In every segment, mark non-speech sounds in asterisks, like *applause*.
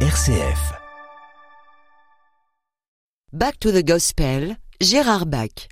RCF. Back to the Gospel, Gérard Bach.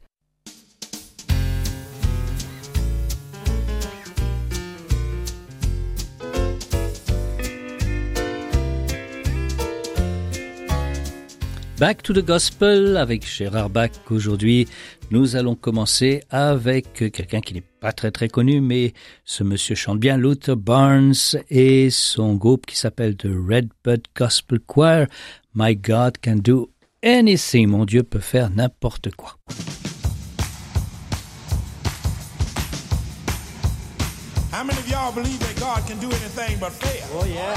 Back to the Gospel avec Gérard Bach. Aujourd'hui, nous allons commencer avec quelqu'un qui n'est pas très très connu, mais ce monsieur chante bien, Luther Barnes et son groupe qui s'appelle The Redbud Gospel Choir. My God can do anything. Mon Dieu peut faire n'importe quoi. How many of y'all believe that God can do anything but fail? Oh, yeah.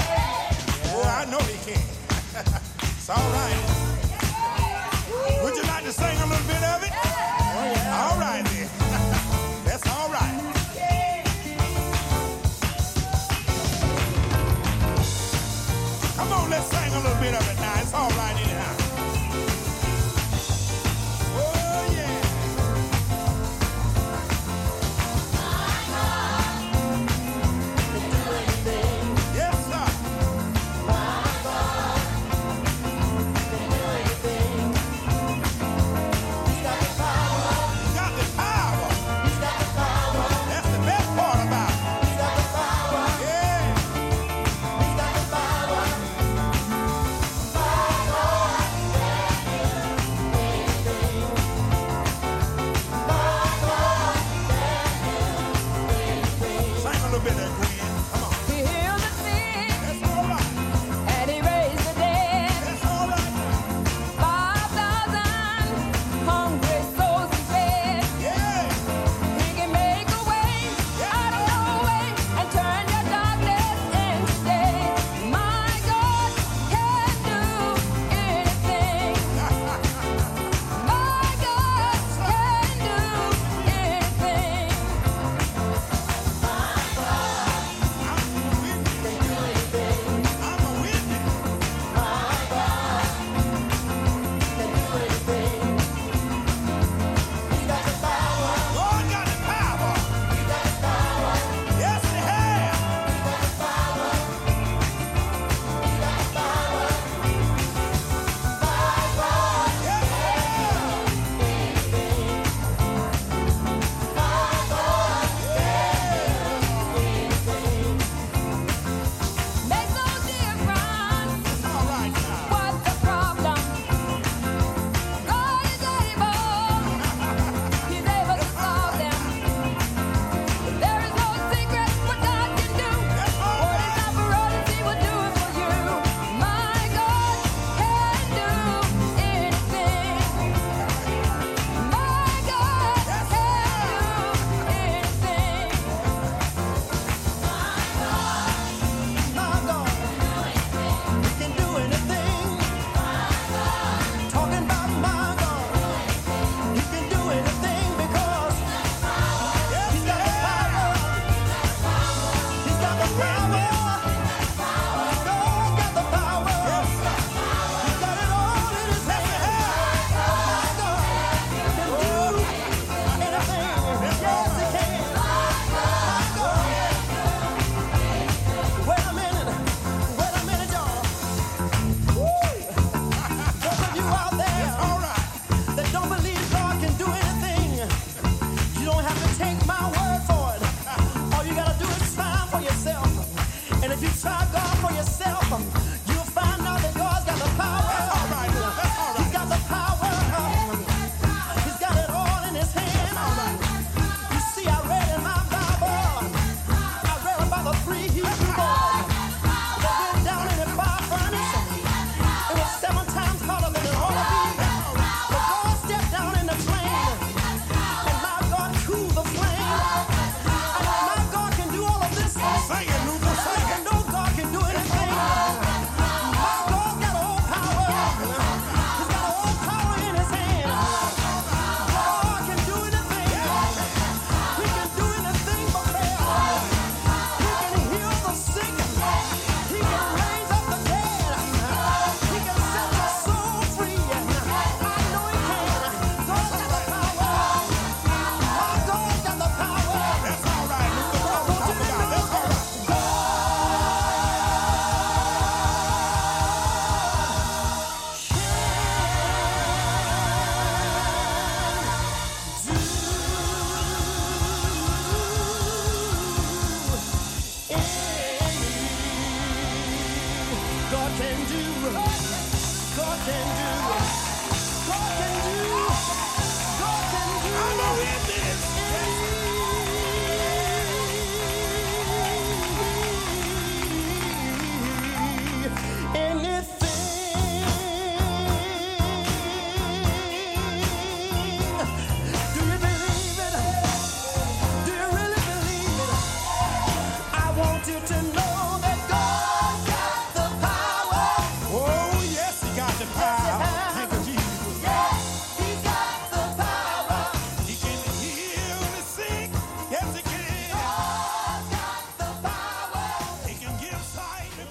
Oh, I know He can. *laughs* it's all right. Would you like to sing a little bit of it? Oh, yeah. All right,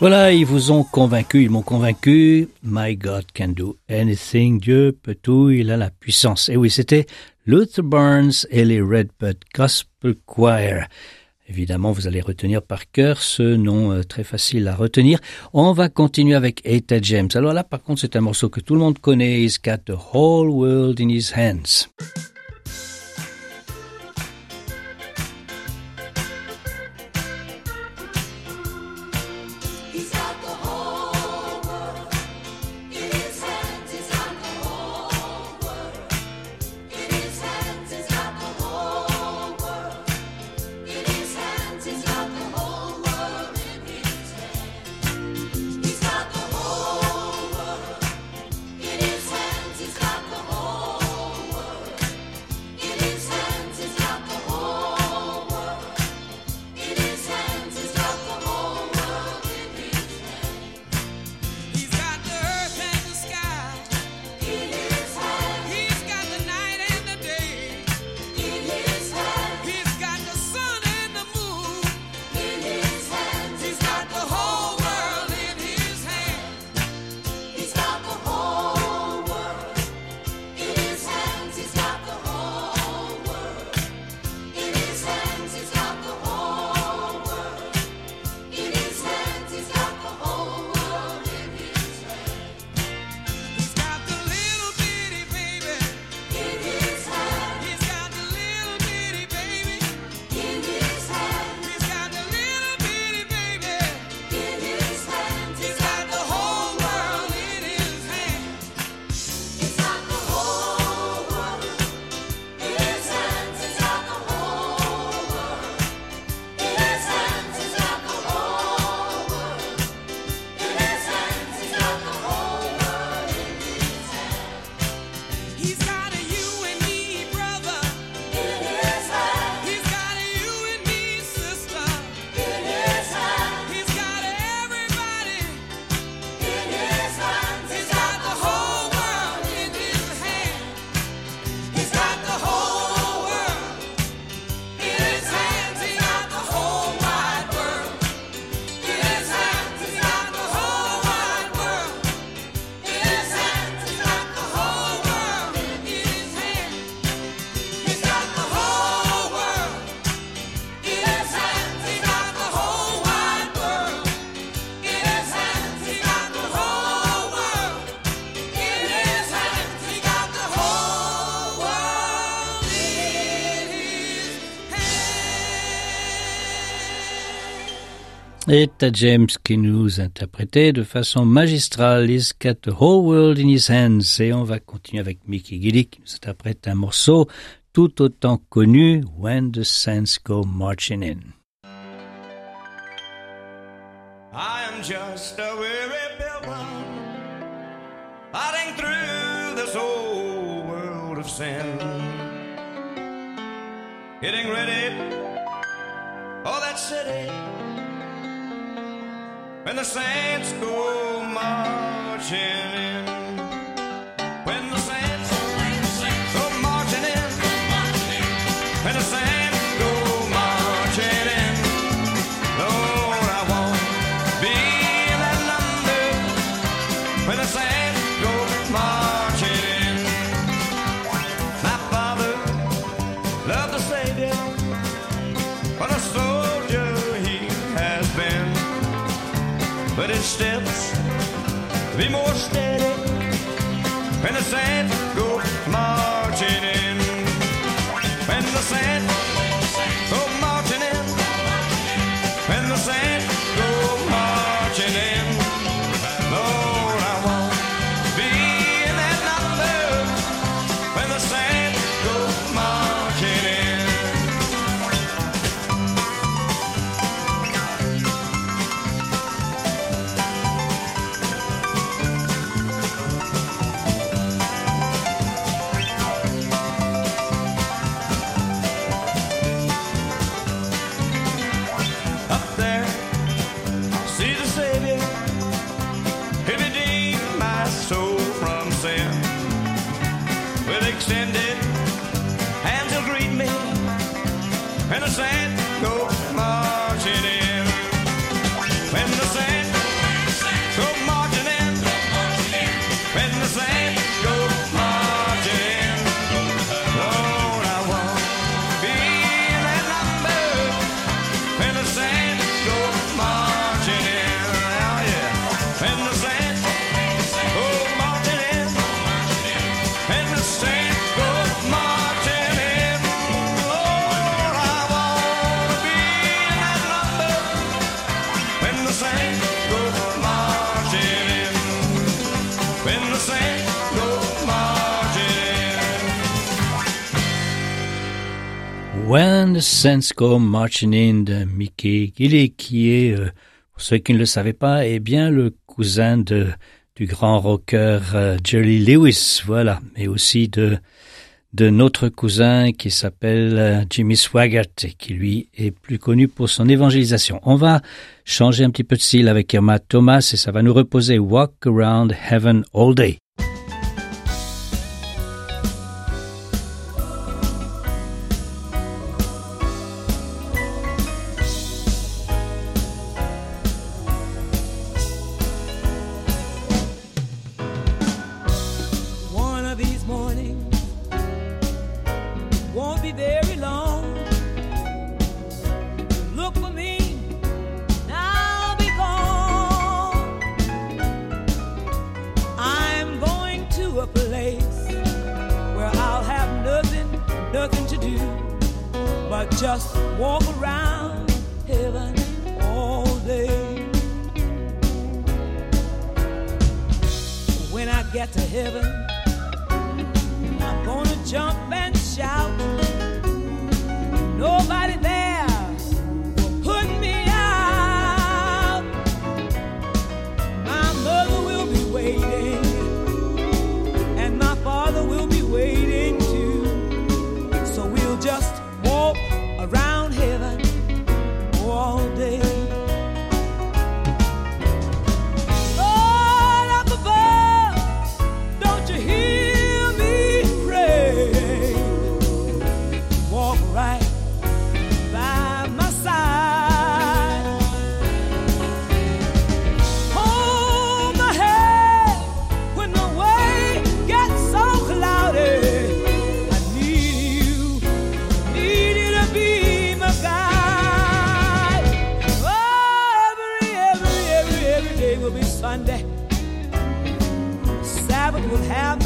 Voilà, ils vous ont convaincu, ils m'ont convaincu. My God can do anything. Dieu peut tout, il a la puissance. Et oui, c'était Luther Burns et les Redbud Gospel Choir. Évidemment, vous allez retenir par cœur ce nom euh, très facile à retenir. On va continuer avec Eta James. Alors là, par contre, c'est un morceau que tout le monde connaît. He's got the whole world in his hands. Et James qui nous interprétait de façon magistrale He's got the whole world in his hands. Et on va continuer avec Mickey Gilly qui nous interprète un morceau tout autant connu, When the Saints Go Marching In. I am just a weary pilgrim, through this old world of sin, getting ready for that city when the saints go marching in. Steps be more steady when the er saints go marching in. and the sand go marching in. When the Saints Marching In de Mickey Gilly, qui est, euh, pour ceux qui ne le savaient pas, est bien le cousin de, du grand rocker euh, Jerry Lewis, voilà, mais aussi de, de notre cousin qui s'appelle euh, Jimmy Swaggart et qui lui est plus connu pour son évangélisation. On va changer un petit peu de style avec Irma Thomas et ça va nous reposer Walk Around Heaven All Day. get to heaven, I'm gonna jump back. will have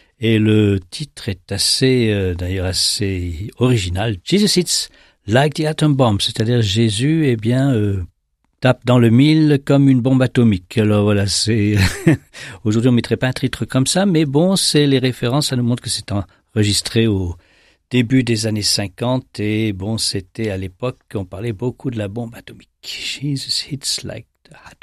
Et le titre est assez, euh, d'ailleurs assez original. Jesus It's Like the Atom Bomb, c'est-à-dire Jésus, eh bien, euh, tape dans le mille comme une bombe atomique. Alors voilà, c'est *laughs* aujourd'hui on mettrait pas un titre comme ça, mais bon, c'est les références, ça nous montre que c'est enregistré au début des années 50 et bon, c'était à l'époque qu'on parlait beaucoup de la bombe atomique. Jesus hits like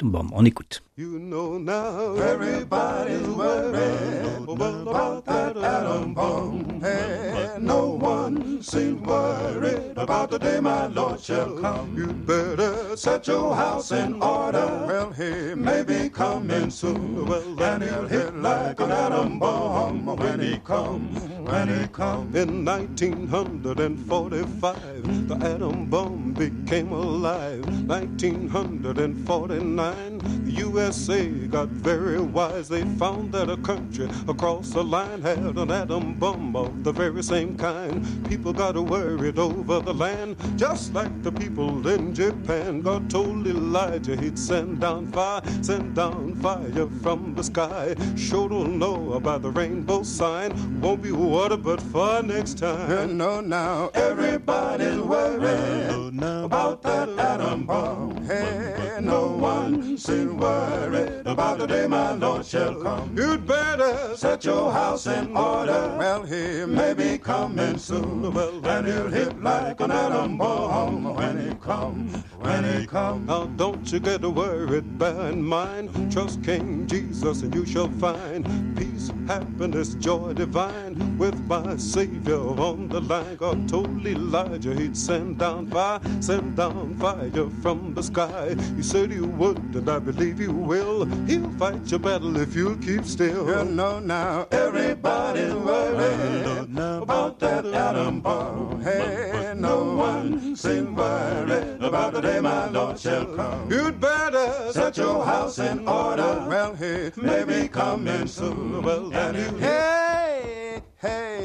Bomb. On écoute. You know now everybody's worried about that atom bomb. And no one seems worried about the day my Lord shall come. You better set your house in order. Well, he may be coming soon. Well, and he'll hit like an atom bomb when he comes. Comes. In 1945, the atom bomb became alive. 1949, the USA got very wise. They found that a country across the line had an atom bomb of the very same kind. People got worried over the land, just like the people in Japan. God told Elijah he'd send down fire, send down fire from the sky. Sure don't know about the rainbow sign. Won't be but for next time. No, now everybody's worried about that atom bomb. Hey, no one seems worried about the day my Lord shall come. You'd better set your house in order. Well, he may be coming soon. Well, and he'll hit like an atom bomb when he comes. When he comes. Now, don't you get worried, bear in mind. Trust King Jesus, and you shall find peace, happiness, joy divine with my Savior on the line. God told Elijah he'd send down fire, send down fire from the sky. He said he would, and I believe he will. He'll fight your battle if you'll keep still. You know now, everybody's worried about that atom bomb. Hey, no one seems worried about the day my Lord shall come. You'd better set your house in order. Well, he may be coming soon. Well, and you hey,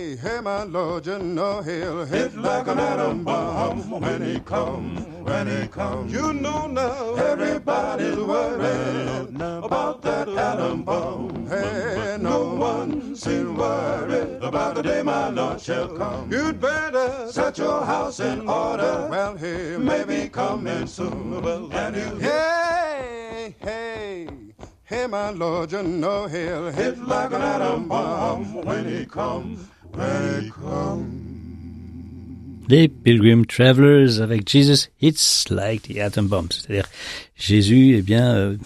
hey, hey, my Lord, you know he'll hit like an atom bomb when he comes. When he comes, you know now everybody's worried about that atom bomb. Hey, no one seems worried about the day my Lord shall come. You'd better set your house in order. Well, he may be coming soon. Well, and you hey, hey. Hey, my Lord, you know he'll hit like an atom bomb when he comes, when he comes. Les Pilgrim Travelers avec Jesus It's Like the Atom Bomb. C'est-à-dire, Jésus, eh bien, euh,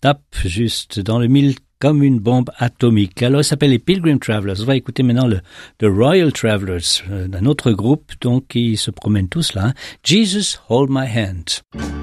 tape juste dans le mille comme une bombe atomique. Alors, il s'appelle les Pilgrim Travelers. On va écouter maintenant le The Royal Travelers, euh, un autre groupe, donc, qui se promènent tous là. Hein. Jesus Hold My Hand.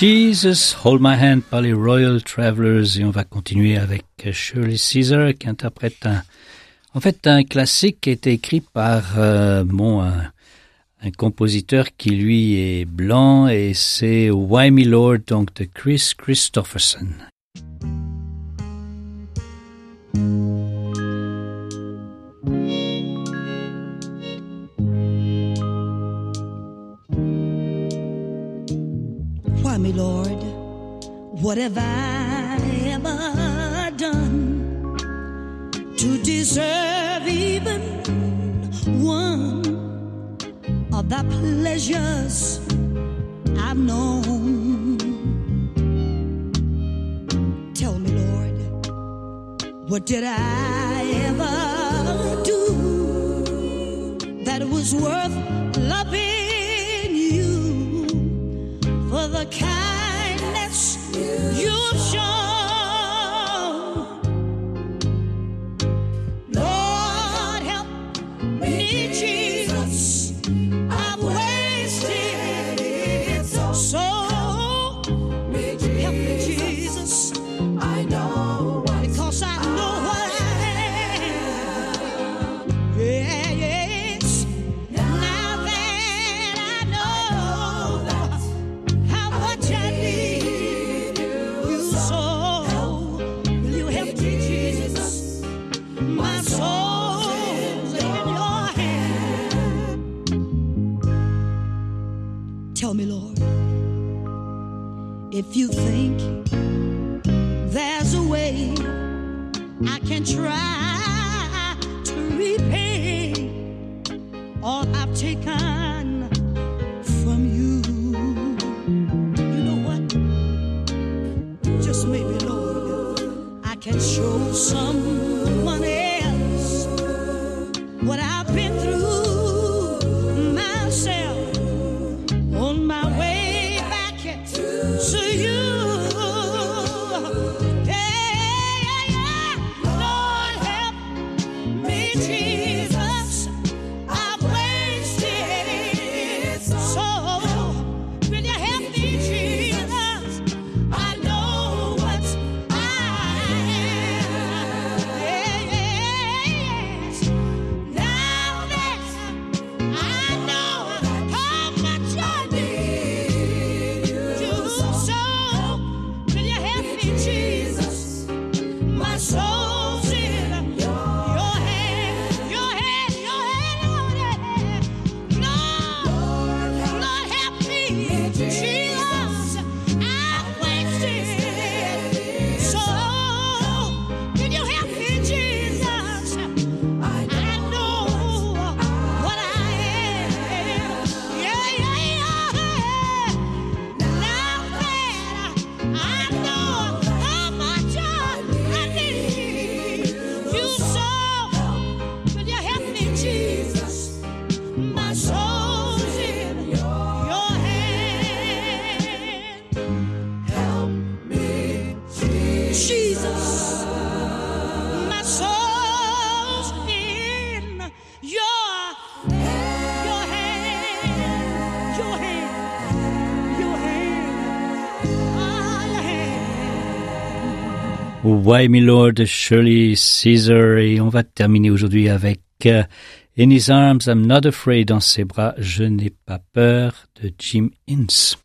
Jesus, Hold My Hand par les Royal Travelers et on va continuer avec Shirley Caesar qui interprète un, en fait un classique qui a été écrit par euh, un, compositeur qui lui est blanc et c'est Why Me Lord donc de Chris Christopherson. Me, Lord, what have I ever done to deserve even one of the pleasures I've known? Tell me, Lord, what did I ever do that was worth Tell me, Lord, if you think there's a way I can try to repay all I've taken from you, you know what? Just maybe, Lord, I can show someone Why Me Lord Shirley Caesar et on va terminer aujourd'hui avec euh, In His Arms I'm Not Afraid dans ses bras je n'ai pas peur de Jim Ince.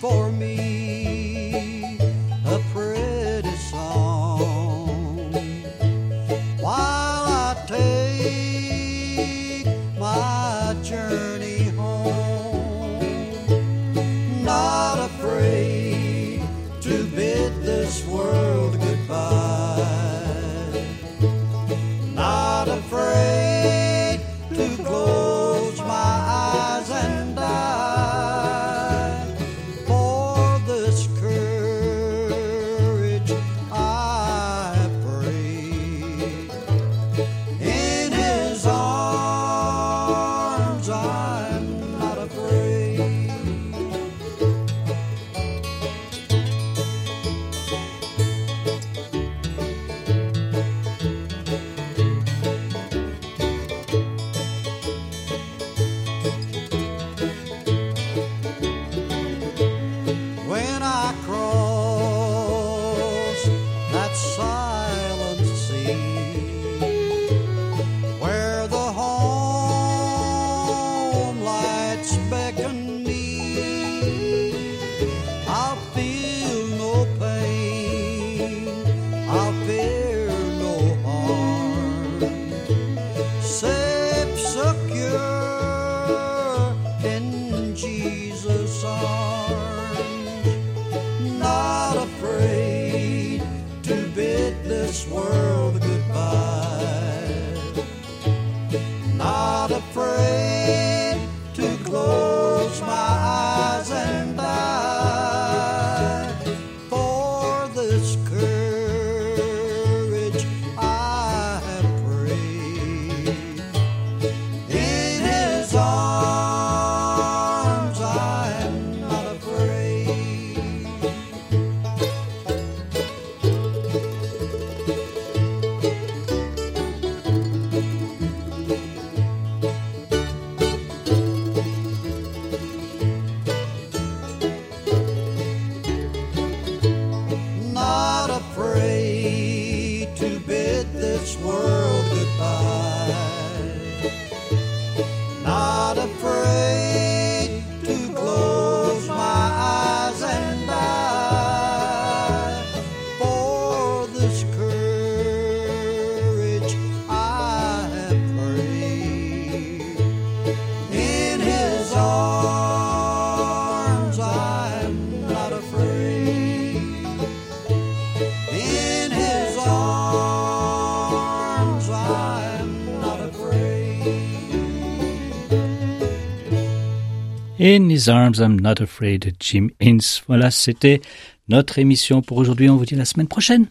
For me In His Arms, I'm Not Afraid, Jim Ince. Voilà, c'était notre émission pour aujourd'hui. On vous dit la semaine prochaine.